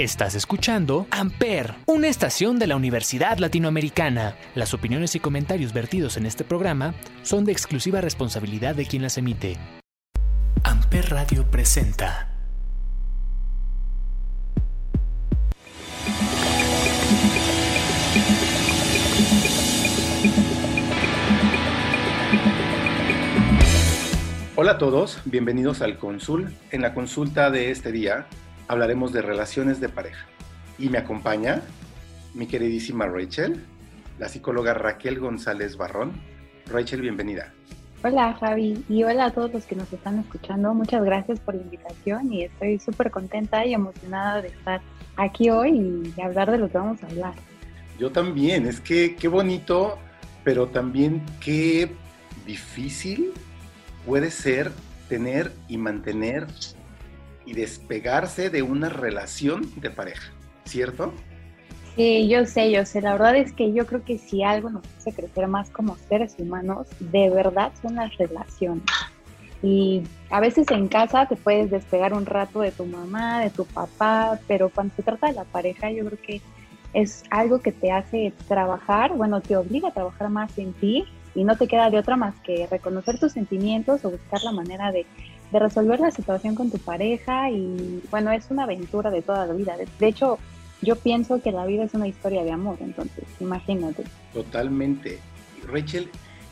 Estás escuchando Amper, una estación de la Universidad Latinoamericana. Las opiniones y comentarios vertidos en este programa son de exclusiva responsabilidad de quien las emite. Amper Radio presenta. Hola a todos, bienvenidos al Consul. En la consulta de este día hablaremos de relaciones de pareja. Y me acompaña mi queridísima Rachel, la psicóloga Raquel González Barrón. Rachel, bienvenida. Hola Javi y hola a todos los que nos están escuchando. Muchas gracias por la invitación y estoy súper contenta y emocionada de estar aquí hoy y hablar de lo que vamos a hablar. Yo también, es que qué bonito, pero también qué difícil puede ser tener y mantener y despegarse de una relación de pareja, ¿cierto? Sí, yo sé, yo sé. La verdad es que yo creo que si algo nos hace crecer más como seres humanos, de verdad son las relaciones. Y a veces en casa te puedes despegar un rato de tu mamá, de tu papá, pero cuando se trata de la pareja, yo creo que es algo que te hace trabajar, bueno, te obliga a trabajar más en ti y no te queda de otra más que reconocer tus sentimientos o buscar la manera de de resolver la situación con tu pareja y bueno, es una aventura de toda la vida. De hecho, yo pienso que la vida es una historia de amor, entonces imagínate. Totalmente. Rachel,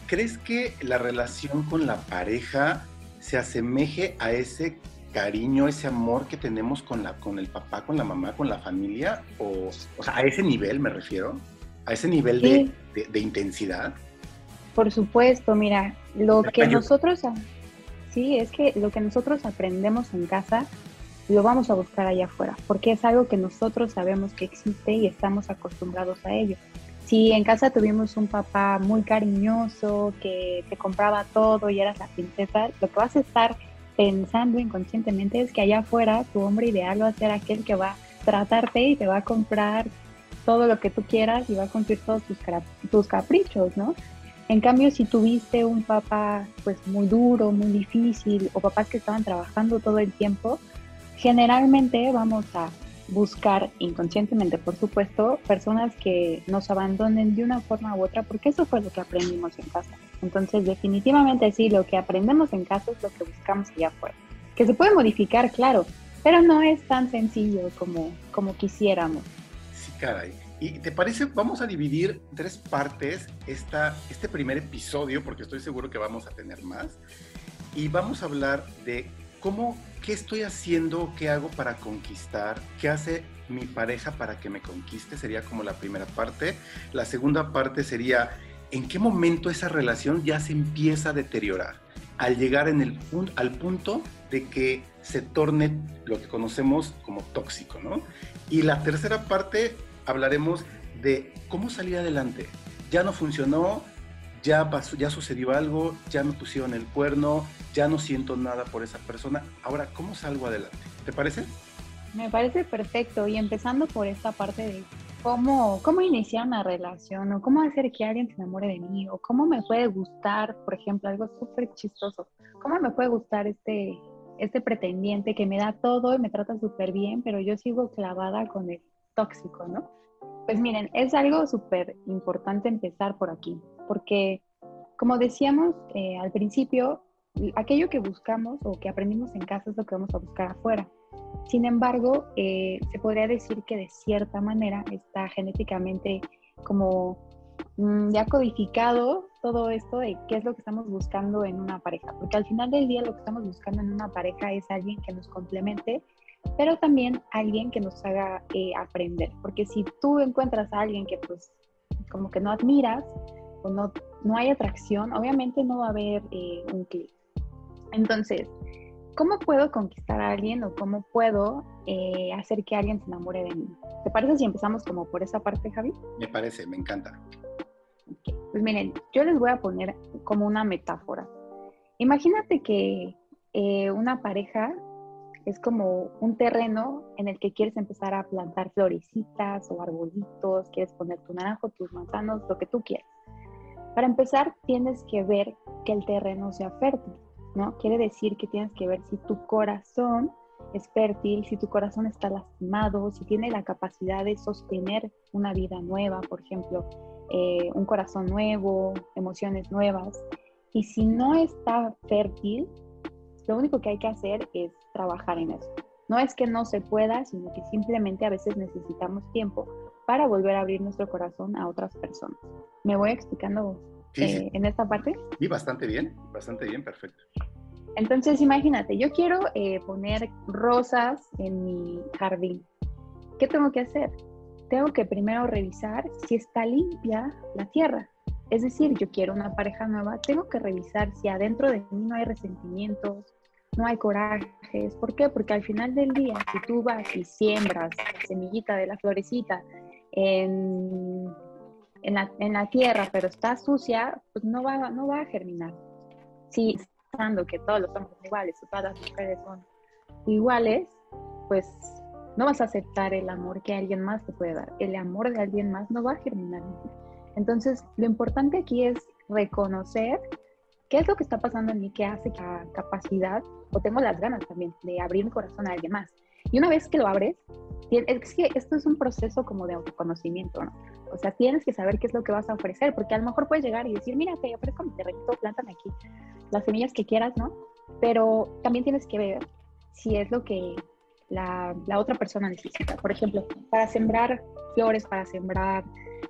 ¿crees que la relación con la pareja se asemeje a ese cariño, ese amor que tenemos con, la, con el papá, con la mamá, con la familia? O, o sea, a ese nivel me refiero, a ese nivel de, de, intensidad. Por supuesto, mira, lo que nosotros sí, es que lo que nosotros aprendemos en casa lo vamos a buscar allá afuera, porque es algo que nosotros sabemos que existe y estamos acostumbrados a ello. Si en casa tuvimos un papá muy cariñoso, que te compraba todo y eras la princesa, lo que vas a estar pensando inconscientemente es que allá afuera tu hombre ideal va a ser aquel que va a tratarte y te va a comprar todo lo que tú quieras y va a cumplir todos tus, tus caprichos, ¿no? En cambio, si tuviste un papá pues muy duro, muy difícil, o papás que estaban trabajando todo el tiempo, generalmente vamos a buscar inconscientemente, por supuesto, personas que nos abandonen de una forma u otra, porque eso fue lo que aprendimos en casa. Entonces, definitivamente sí, lo que aprendemos en casa es lo que buscamos allá afuera. Que se puede modificar, claro, pero no es tan sencillo como, como quisiéramos. Sí, caray. ¿Y te parece? Vamos a dividir tres partes esta, este primer episodio, porque estoy seguro que vamos a tener más. Y vamos a hablar de cómo, qué estoy haciendo, qué hago para conquistar, qué hace mi pareja para que me conquiste, sería como la primera parte. La segunda parte sería en qué momento esa relación ya se empieza a deteriorar, al llegar en el, al punto de que se torne lo que conocemos como tóxico, ¿no? Y la tercera parte hablaremos de cómo salir adelante. Ya no funcionó, ya pasó, ya sucedió algo, ya me pusieron el cuerno, ya no siento nada por esa persona. Ahora, ¿cómo salgo adelante? ¿Te parece? Me parece perfecto. Y empezando por esta parte de cómo, cómo iniciar una relación o cómo hacer que alguien se enamore de mí o cómo me puede gustar, por ejemplo, algo súper chistoso. ¿Cómo me puede gustar este, este pretendiente que me da todo y me trata súper bien, pero yo sigo clavada con el tóxico, ¿no? Pues miren, es algo súper importante empezar por aquí, porque como decíamos eh, al principio, aquello que buscamos o que aprendimos en casa es lo que vamos a buscar afuera. Sin embargo, eh, se podría decir que de cierta manera está genéticamente como mm, ya codificado todo esto de qué es lo que estamos buscando en una pareja, porque al final del día lo que estamos buscando en una pareja es alguien que nos complemente pero también alguien que nos haga eh, aprender, porque si tú encuentras a alguien que pues como que no admiras o no, no hay atracción, obviamente no va a haber eh, un clic. Entonces, ¿cómo puedo conquistar a alguien o cómo puedo eh, hacer que alguien se enamore de mí? ¿Te parece si empezamos como por esa parte, Javi? Me parece, me encanta. Pues miren, yo les voy a poner como una metáfora. Imagínate que una pareja es como un terreno en el que quieres empezar a plantar florecitas o arbolitos, quieres poner tu naranjo, tus manzanos, lo que tú quieras. Para empezar, tienes que ver que el terreno sea fértil, ¿no? Quiere decir que tienes que ver si tu corazón es fértil, si tu corazón está lastimado, si tiene la capacidad de sostener una vida nueva, por ejemplo, eh, un corazón nuevo, emociones nuevas. Y si no está fértil, lo único que hay que hacer es trabajar en eso. No es que no se pueda, sino que simplemente a veces necesitamos tiempo para volver a abrir nuestro corazón a otras personas. ¿Me voy explicando eh, en esta parte? Sí, bastante bien, bastante bien, perfecto. Entonces, imagínate, yo quiero eh, poner rosas en mi jardín. ¿Qué tengo que hacer? Tengo que primero revisar si está limpia la tierra. Es decir, yo quiero una pareja nueva, tengo que revisar si adentro de mí no hay resentimientos, no hay corajes. ¿Por qué? Porque al final del día, si tú vas y siembras la semillita de la florecita en, en, la, en la, tierra, pero está sucia, pues no va, no va a germinar. Si pensando que todos los hombres son iguales o todas las mujeres son iguales, pues no vas a aceptar el amor que alguien más te puede dar. El amor de alguien más no va a germinar. Entonces, lo importante aquí es reconocer qué es lo que está pasando en mí que hace la capacidad, o tengo las ganas también, de abrir mi corazón a alguien más. Y una vez que lo abres, es que esto es un proceso como de autoconocimiento, ¿no? O sea, tienes que saber qué es lo que vas a ofrecer, porque a lo mejor puedes llegar y decir, mira, te ofrezco mi terrenito, plántame aquí las semillas que quieras, ¿no? Pero también tienes que ver si es lo que la, la otra persona necesita. Por ejemplo, para sembrar flores, para sembrar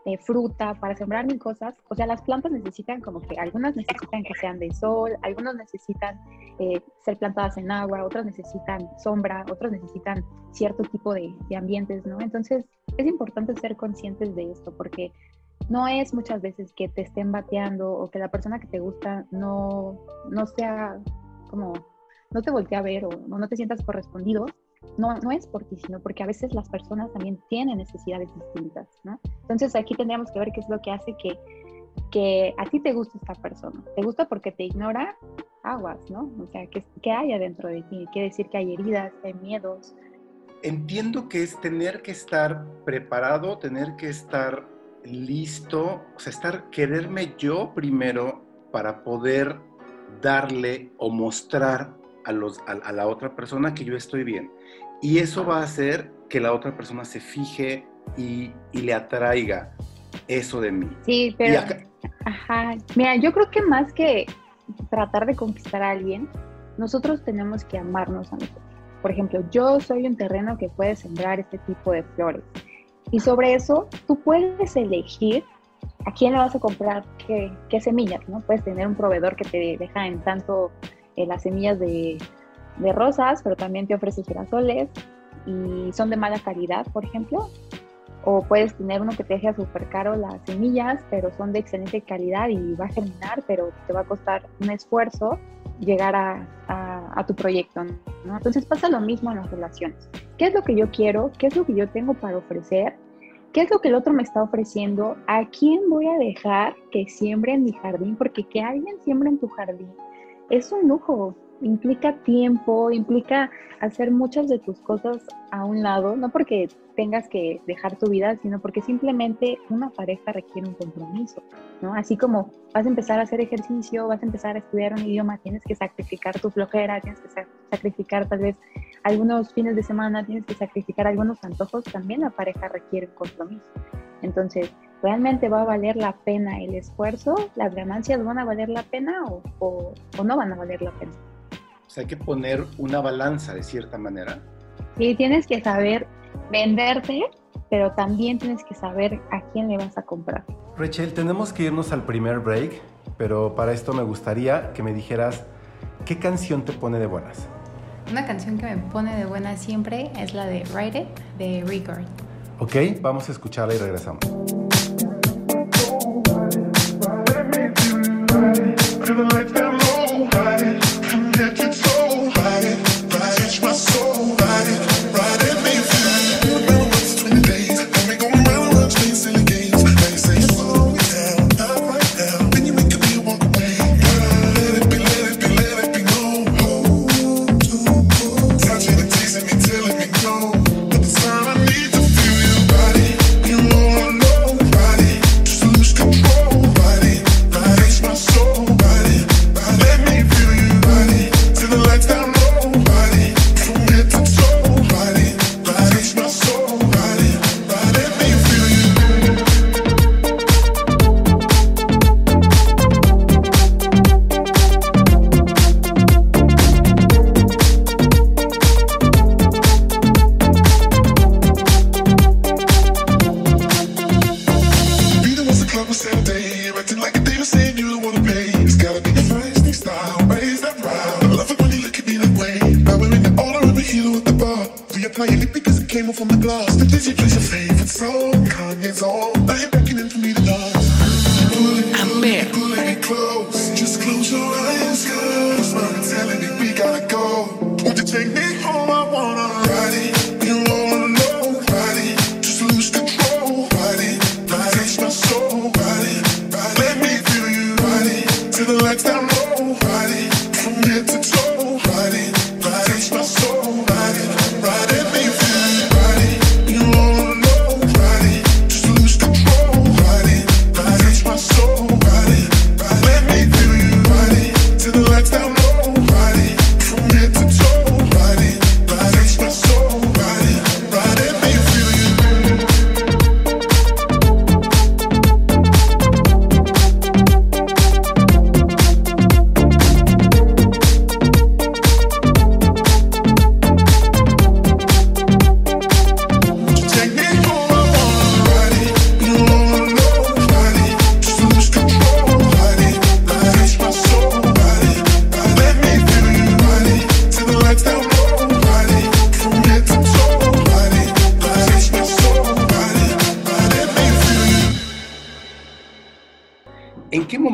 eh, fruta, para sembrar mil cosas. O sea, las plantas necesitan como que algunas necesitan que sean de sol, algunas necesitan eh, ser plantadas en agua, otras necesitan sombra, otras necesitan cierto tipo de, de ambientes, ¿no? Entonces, es importante ser conscientes de esto porque no es muchas veces que te estén bateando o que la persona que te gusta no, no sea como, no te voltee a ver o no te sientas correspondido, no, no es por ti, sino porque a veces las personas también tienen necesidades distintas, ¿no? Entonces aquí tendríamos que ver qué es lo que hace que, que a ti te guste esta persona. ¿Te gusta porque te ignora? Aguas, ¿no? O sea, ¿qué, qué hay adentro de ti? Quiere decir que hay heridas, hay miedos. Entiendo que es tener que estar preparado, tener que estar listo, o sea, estar, quererme yo primero para poder darle o mostrar a, los, a, la otra persona que yo estoy bien. Y eso va a hacer que la otra persona se fije y, y le atraiga eso de mí. Sí, pero... Ajá. Mira, yo creo que más que tratar de conquistar a alguien, nosotros tenemos que amarnos a nosotros. Por ejemplo, yo soy un terreno que puede sembrar este tipo de flores. Y sobre eso, tú puedes elegir a quién le vas a comprar qué, qué semillas, ¿no? Puedes tener un proveedor que te deja en tanto eh, las semillas de, rosas, pero también te ofrece girasoles y son de mala calidad, por ejemplo. O puedes tener uno que te deje súper caro las semillas, pero son de excelente calidad y va a germinar, pero te va a costar un esfuerzo llegar a, a, tu proyecto. ¿no? Entonces pasa lo mismo en las relaciones. ¿Qué es lo que yo quiero? ¿Qué es lo que yo tengo para ofrecer? ¿Qué es lo que el otro me está ofreciendo? ¿A quién voy a dejar que siembre en mi jardín? Porque que alguien siembre en tu jardín es un lujo implica tiempo, implica hacer muchas de tus cosas a un lado, no porque tengas que dejar tu vida, sino porque simplemente una pareja requiere un compromiso, ¿no? Así como vas a empezar a hacer ejercicio, vas a empezar a estudiar un idioma, tienes que sacrificar tu flojera, tienes que sacrificar tal vez algunos fines de semana, tienes que sacrificar algunos antojos, también la pareja requiere un compromiso. Entonces, ¿realmente va a valer la pena el esfuerzo? ¿Las ganancias van a valer la pena o, o no van a valer la pena? hay que poner una balanza de cierta manera. Sí, tienes que saber venderte, pero también tienes que saber a quién le vas a comprar. Rachel, tenemos que irnos al primer break, pero para esto me gustaría que me dijeras qué canción te pone de buenas. Una canción que me pone de buenas siempre es la de Ride It de Record. Ok, vamos a escucharla y regresamos. to the lights down.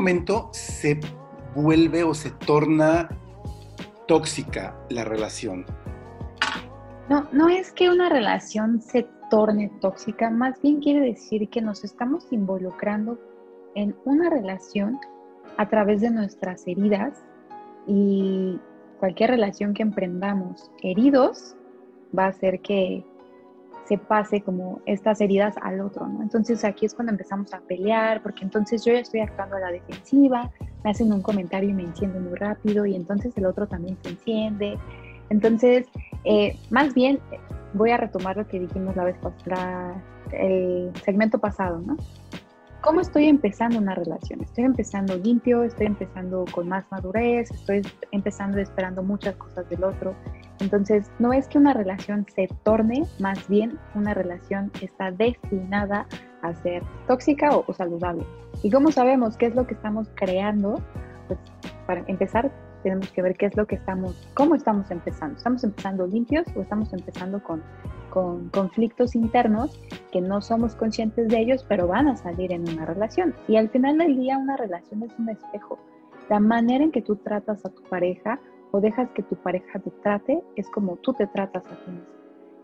Momento se vuelve o se torna tóxica la relación? No, no es que una relación se torne tóxica, más bien quiere decir que nos estamos involucrando en una relación a través de nuestras heridas y cualquier relación que emprendamos heridos va a hacer que se pase como estas heridas al otro, ¿no? Entonces aquí es cuando empezamos a pelear, porque entonces yo ya estoy actuando a la defensiva, me hacen un comentario y me enciendo muy rápido y entonces el otro también se enciende. Entonces, eh, más bien voy a retomar lo que dijimos la vez pasada, el segmento pasado, ¿no? ¿Cómo estoy empezando una relación? Estoy empezando limpio, estoy empezando con más madurez, estoy empezando esperando muchas cosas del otro. Entonces, no es que una relación se torne, más bien una relación está destinada a ser tóxica o, saludable. ¿Y cómo sabemos qué es lo que estamos creando? Pues para empezar, tenemos que ver qué es lo que estamos, cómo estamos empezando. ¿Estamos empezando limpios o estamos empezando con, con conflictos internos que no somos conscientes de ellos, pero van a salir en una relación? Y al final del día una relación es un espejo. La manera en que tú tratas a tu pareja o dejas que tu pareja te trate es como tú te tratas a ti mismo.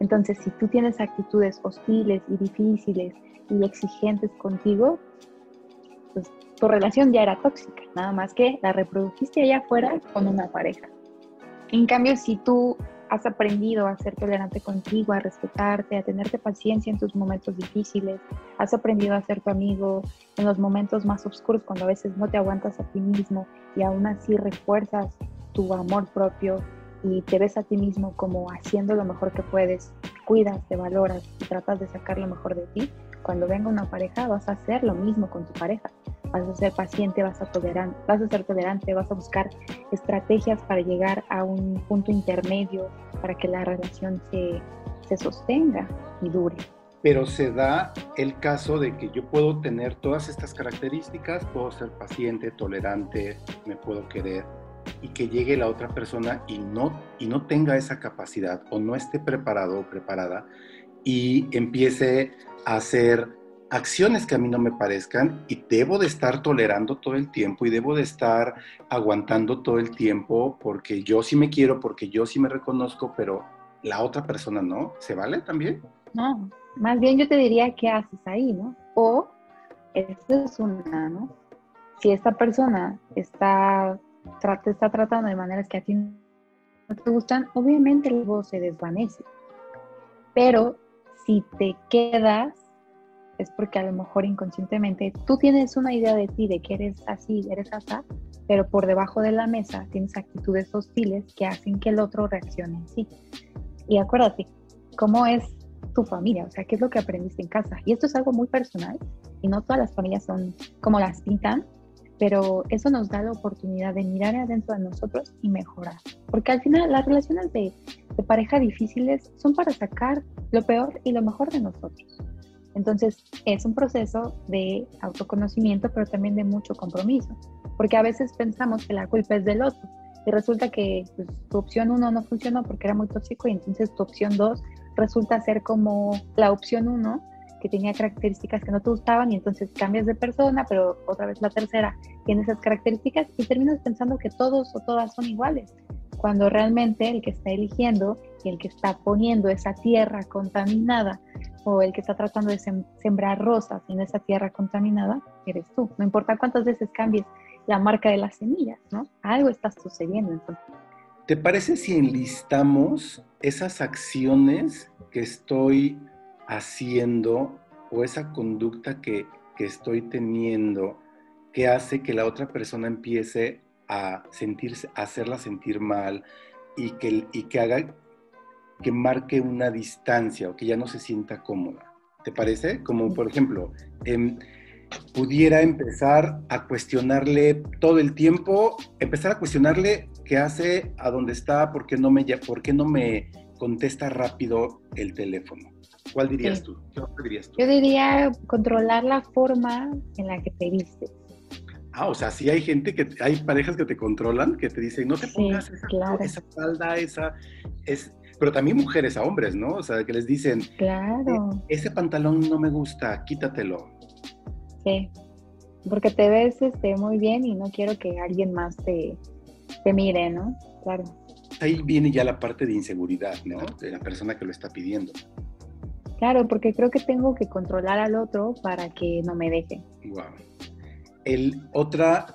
Entonces, si tú tienes actitudes hostiles y difíciles y exigentes contigo, pues tu relación ya era tóxica, nada más que la reprodujiste allá afuera con una pareja. En cambio, si tú has aprendido a ser tolerante contigo, a respetarte, a tenerte paciencia en tus momentos difíciles, has aprendido a ser tu amigo en los momentos más oscuros cuando a veces no te aguantas a ti mismo y aún así refuerzas tu amor propio y te ves a ti mismo como haciendo lo mejor que puedes, cuidas, te valoras y tratas de sacar lo mejor de ti, cuando venga una pareja vas a hacer lo mismo con tu pareja. Vas a ser paciente, vas a, tolerar, vas a ser tolerante, vas a buscar estrategias para llegar a un punto intermedio para que la relación se, se sostenga y dure. Pero se da el caso de que yo puedo tener todas estas características, puedo ser paciente, tolerante, me puedo querer, y que llegue la otra persona y no, y no tenga esa capacidad o no esté preparado o preparada y empiece a hacer acciones que a mí no me parezcan y debo de estar tolerando todo el tiempo y debo de estar aguantando todo el tiempo porque yo sí me quiero, porque yo sí me reconozco, pero la otra persona no. ¿Se vale también? No, más bien yo te diría qué haces ahí, ¿no? O, esto es una, ¿no? Si esta persona está, te está tratando de maneras que a ti no te gustan, obviamente luego se desvanece. Pero si te quedas, es porque a lo mejor inconscientemente tú tienes una idea de ti, de que eres así, eres así, pero por debajo de la mesa tienes actitudes hostiles que hacen que el otro reaccione en sí. Y acuérdate, ¿cómo es tu familia? O sea, ¿qué es lo que aprendiste en casa? Y esto es algo muy personal y no todas las familias son como las pintan, pero eso nos da la oportunidad de mirar adentro de nosotros y mejorar. Porque al final las relaciones de, de pareja difíciles son para sacar lo peor y lo mejor de nosotros. Entonces es un proceso de autoconocimiento, pero también de mucho compromiso, porque a veces pensamos que la culpa es del otro y resulta que pues, tu opción uno no funcionó porque era muy tóxico y entonces tu opción dos resulta ser como la opción uno, que tenía características que no te gustaban y entonces cambias de persona, pero otra vez la tercera tiene esas características y terminas pensando que todos o todas son iguales, cuando realmente el que está eligiendo y el que está poniendo esa tierra contaminada o el que está tratando de sembrar rosas en esa tierra contaminada, eres tú. No importa cuántas veces cambies la marca de las semillas, ¿no? Algo está sucediendo entonces. ¿Te parece si enlistamos esas acciones que estoy haciendo o esa conducta que, estoy teniendo que hace que la otra persona empiece a sentirse, a hacerla sentir mal y que, y que haga que marque una distancia o que ya no se sienta cómoda. ¿Te parece? Como por ejemplo, em, pudiera empezar a cuestionarle todo el tiempo, empezar a cuestionarle qué hace, a dónde está, por qué no me, por qué no me contesta rápido el teléfono. ¿Cuál dirías tú? ¿Qué dirías tú? Yo diría controlar la forma en la que te vistes. Ah, o sea, sí hay gente que, hay parejas que te controlan, que te dicen, no te pongas esa, esa falda, esa, es, pero también mujeres a hombres, ¿no? O sea, que les dicen, claro. E, ese pantalón no me gusta, quítatelo. Sí, porque te ves este, muy bien y no quiero que alguien más te, te mire, ¿no? Claro. Ahí viene ya la parte de inseguridad, ¿no? De la persona que lo está pidiendo. Claro, porque creo que tengo que controlar al otro para que no me deje. Wow. El otra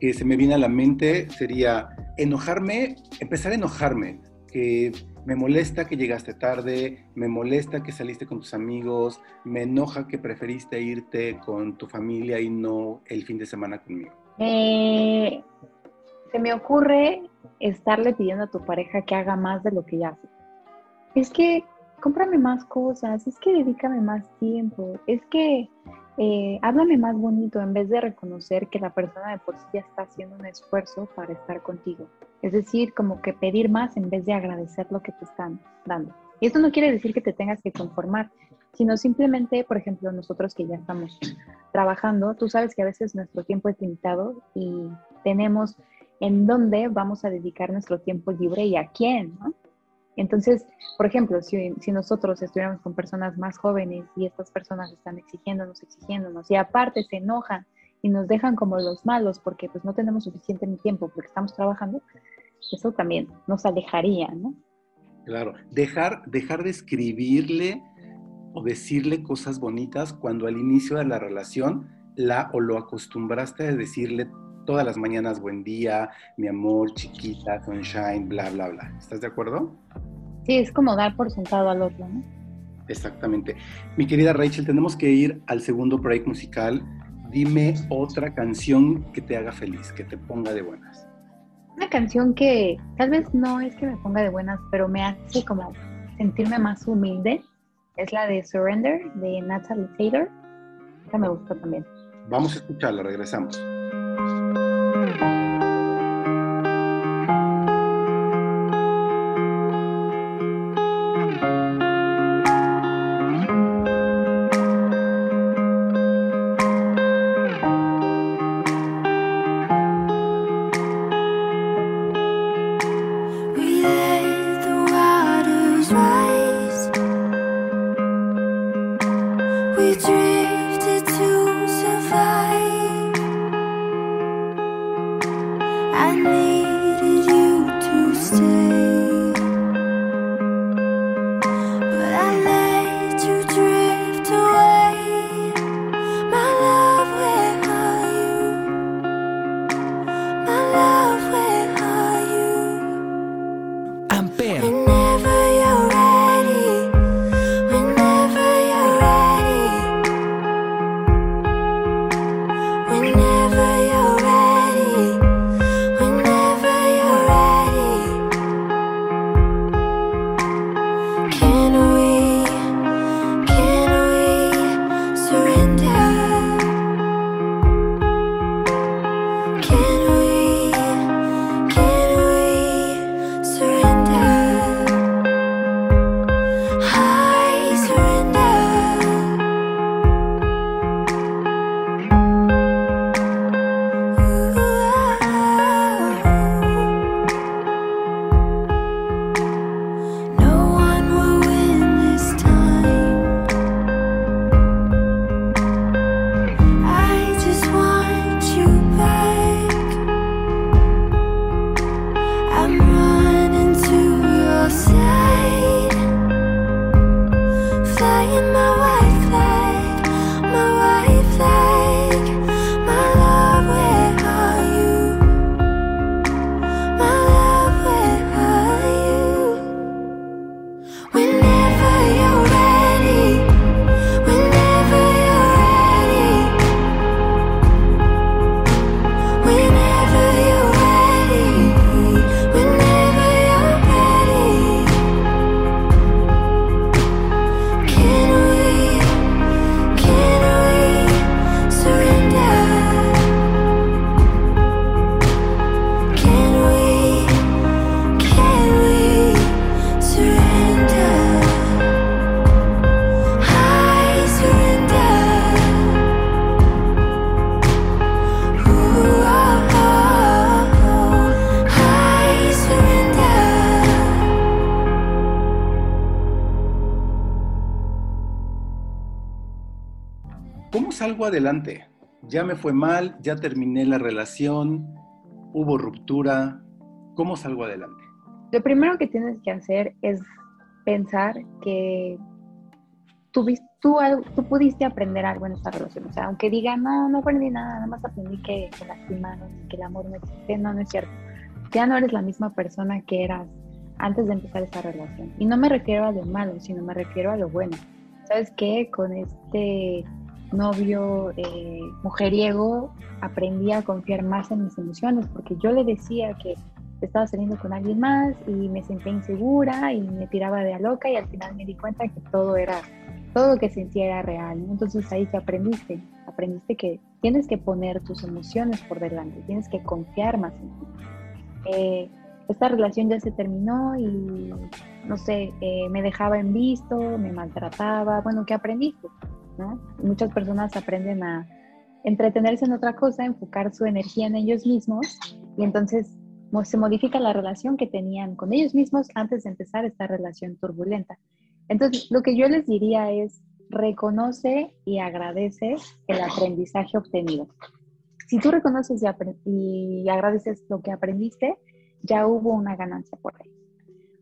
que se me viene a la mente sería enojarme, empezar a enojarme, que me molesta que llegaste tarde, me molesta que saliste con tus amigos, me enoja que preferiste irte con tu familia y no el fin de semana conmigo. Eh, se me ocurre estarle pidiendo a tu pareja que haga más de lo que ya hace. Es que cómprame más cosas, es que dedícame más tiempo, es que eh, háblame más bonito en vez de reconocer que la persona de por sí ya está haciendo un esfuerzo para estar contigo. Es decir, como que pedir más en vez de agradecer lo que te están dando. Y esto no quiere decir que te tengas que conformar, sino simplemente, por ejemplo, nosotros que ya estamos trabajando, tú sabes que a veces nuestro tiempo es limitado y tenemos en dónde vamos a dedicar nuestro tiempo libre y a quién, ¿no? Entonces, por ejemplo, si, nosotros estuviéramos con personas más jóvenes y estas personas están exigiéndonos, exigiéndonos, y aparte se enojan y nos dejan como los malos porque pues no tenemos suficiente tiempo porque estamos trabajando, eso también nos alejaría, ¿no? Claro, dejar, dejar de escribirle o decirle cosas bonitas cuando al inicio de la relación la o lo acostumbraste a decirle todas las mañanas buen día, mi amor, chiquita, sunshine, bla, bla, bla. ¿Estás de acuerdo? Sí, es como dar por sentado al otro, ¿no? Exactamente. Mi querida Rachel, tenemos que ir al segundo break musical. Dime otra canción que te haga feliz, que te ponga de buenas. Una canción que tal vez no es que me ponga de buenas, pero me hace como sentirme más humilde. Es la de Surrender de Natalie Taylor. Esta me gusta también. Vamos a escucharla, regresamos. thank you salgo adelante? Ya me fue mal, ya terminé la relación, hubo ruptura. ¿Cómo salgo adelante? Lo primero que tienes que hacer es pensar que tú, tú, tú pudiste aprender algo en esta relación. O sea, aunque diga, no, no aprendí nada, nada más aprendí que me lastimaron, que el amor no existe, no, no es cierto. Ya no eres la misma persona que eras antes de empezar esta relación. Y no me refiero a lo malo, sino me refiero a lo bueno. ¿Sabes qué? Con este novio eh, mujeriego aprendí a confiar más en mis emociones, porque yo le decía que estaba saliendo con alguien más y me sentía insegura y me tiraba de a loca y al final me di cuenta que todo era, todo lo que sentía era real. Entonces ahí que aprendiste, aprendiste que tienes que poner tus emociones por delante, tienes que confiar más en ti. Eh, esta relación ya se terminó y no sé, eh, me dejaba en visto, me maltrataba, bueno, ¿qué aprendiste? Muchas personas aprenden a entretenerse en otra cosa, enfocar su energía en ellos mismos y entonces se modifica la relación que tenían con ellos mismos antes de empezar esta relación turbulenta. Entonces, lo que yo les diría es, reconoce y agradece el aprendizaje obtenido. Si tú reconoces y, y agradeces lo que aprendiste, ya hubo una ganancia por ahí.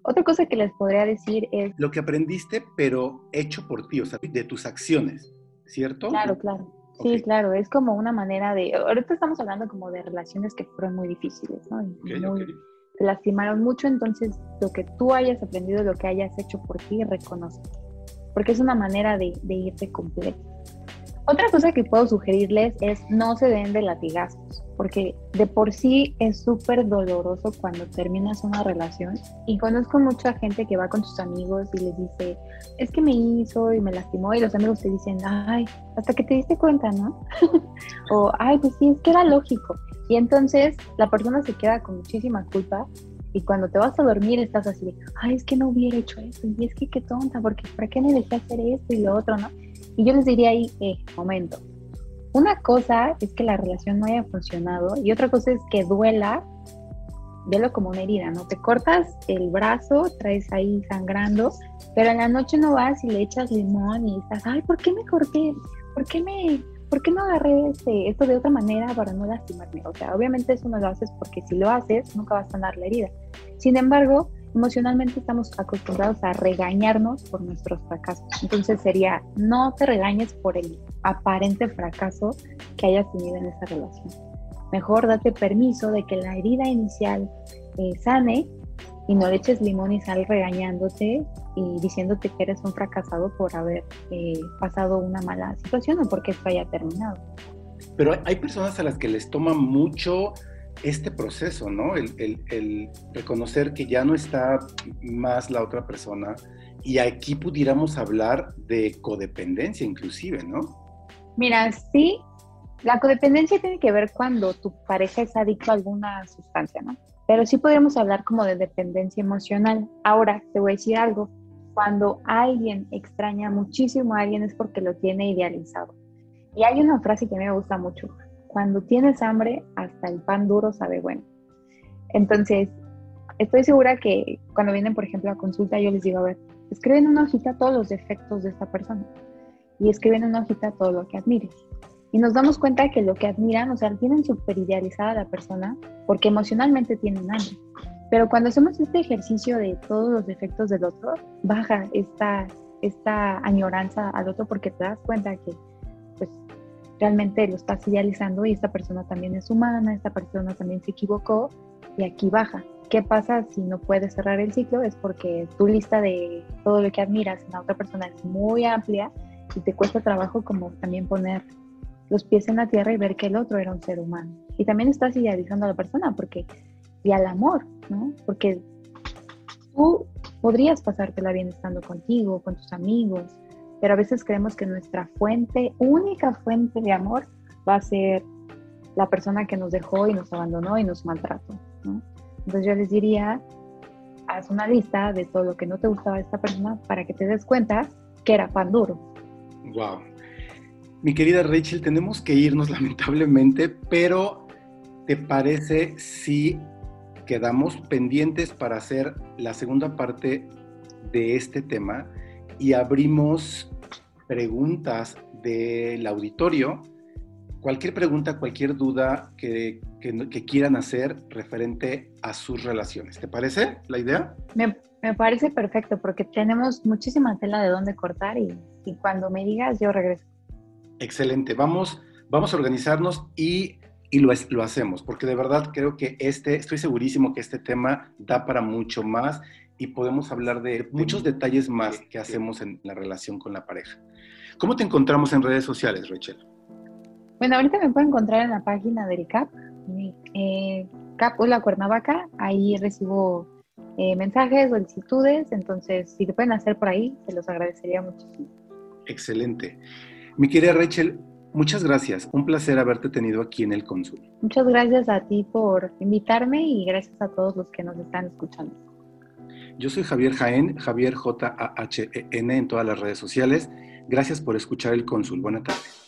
Otra cosa que les podría decir es, Lo que aprendiste, pero hecho por ti, o sea, de tus acciones, ¿cierto? claro, claro, sí, Ok. claro, es como una manera de, ahorita estamos hablando como de relaciones que fueron muy difíciles, ¿no? Y Ok, muy- ok. te lastimaron mucho, entonces lo que tú hayas aprendido, lo que hayas hecho por ti, reconoce. Porque es una manera de, de irte completo. Otra cosa que puedo sugerirles es no se den de latigazos, porque de por sí es súper doloroso cuando terminas una relación. Y conozco mucha gente que va con sus amigos y les dice, es que me hizo y me lastimó, y los amigos te dicen, ay, hasta que te diste cuenta, ¿no? o, ay, pues sí, es que era lógico. Y entonces la persona se queda con muchísima culpa y cuando te vas a dormir estás así, ay, es que no hubiera hecho esto, y es que qué tonta, porque ¿para qué me dejé hacer esto y lo otro, no? Y yo les diría ahí, eh, momento. Una cosa es que la relación no haya funcionado y otra cosa es que duela, velo como una herida, ¿no? Te cortas el brazo, traes ahí sangrando, pero en la noche no vas y le echas limón y estás, ay, ¿por qué me corté? ¿Por qué me, por qué no agarré este, esto de otra manera para no lastimarme? O sea, obviamente eso no lo haces porque si lo haces, nunca vas a sanar la herida. Sin embargo, emocionalmente estamos acostumbrados a regañarnos por nuestros fracasos. Entonces sería, no te regañes por el aparente fracaso que hayas tenido en esa relación. Mejor date permiso de que la herida inicial eh, sane y no le eches limón y sal regañándote y diciéndote que eres un fracasado por haber eh, pasado una mala situación o porque esto haya terminado. Pero hay- personas a las que les toma mucho este proceso, ¿no? El, el- el reconocer que ya no está más la otra persona. Y aquí pudiéramos hablar de codependencia inclusive, ¿no? Mira, sí, la codependencia tiene que ver cuando tu pareja es adicto a alguna sustancia, ¿no? Pero sí podríamos hablar como de dependencia emocional. Ahora, te voy a decir algo. Cuando alguien extraña muchísimo a alguien es porque lo tiene idealizado. Y hay una frase que me gusta mucho. Cuando tienes hambre, hasta el pan duro sabe bueno. Entonces, estoy segura que cuando vienen, por ejemplo, a consulta, yo les digo, a ver, escriben en una hojita todos los defectos de esta persona y escriben en una hojita todo lo que admires. Y nos damos cuenta que lo que admiran, o sea, tienen súper idealizada a la persona porque emocionalmente tienen hambre. Pero cuando hacemos este ejercicio de todos los defectos del otro, baja esta, esta añoranza al otro porque te das cuenta que pues realmente lo estás idealizando y esta persona también es humana, esta persona también se equivocó y aquí baja. ¿Qué pasa si no puedes cerrar el ciclo? Es porque tu lista de todo lo que admiras en la otra persona es muy amplia y te cuesta trabajo como también poner los pies en la tierra y ver que el otro era un ser humano. Y también estás idealizando a la persona porque y al amor, ¿no? Porque tú podrías pasártela bien estando contigo, con tus amigos, pero a veces creemos que nuestra fuente, única fuente de amor, va a ser la persona que nos dejó y nos abandonó y nos maltrató. Entonces yo les diría, haz una lista de todo lo que no te gustaba de esta persona para que te des cuenta que era pan duro. Wow. Mi querida Rachel, tenemos que irnos lamentablemente, pero ¿te parece si quedamos pendientes para hacer la segunda parte de este tema y abrimos preguntas del auditorio. Cualquier pregunta, cualquier duda que, que, quieran hacer referente a sus relaciones. ¿Te parece la idea? Me, me, parece perfecto porque tenemos muchísima tela de dónde cortar y, y cuando me digas yo regreso. Excelente. Vamos, vamos a organizarnos y y lo, lo hacemos, porque de verdad creo que este, estoy segurísimo que este tema da para mucho más y podemos hablar de muchos detalles más que hacemos en la relación con la pareja. ¿Cómo te encontramos en redes sociales, Rachel? Bueno, ahorita me pueden encontrar en la página del CAP, eh, CAP Hola Cuernavaca, ahí recibo eh, mensajes, solicitudes, entonces si te pueden hacer por ahí, se los agradecería muchísimo. Excelente. Mi querida Rachel, Muchas gracias, un placer haberte tenido aquí en el Cónsul. Muchas gracias a ti por invitarme y gracias a todos los que nos están escuchando. Yo soy Javier Jaén, Javier J-A-H-E-N en todas las redes sociales. Gracias por escuchar el Cónsul. Buenas tardes.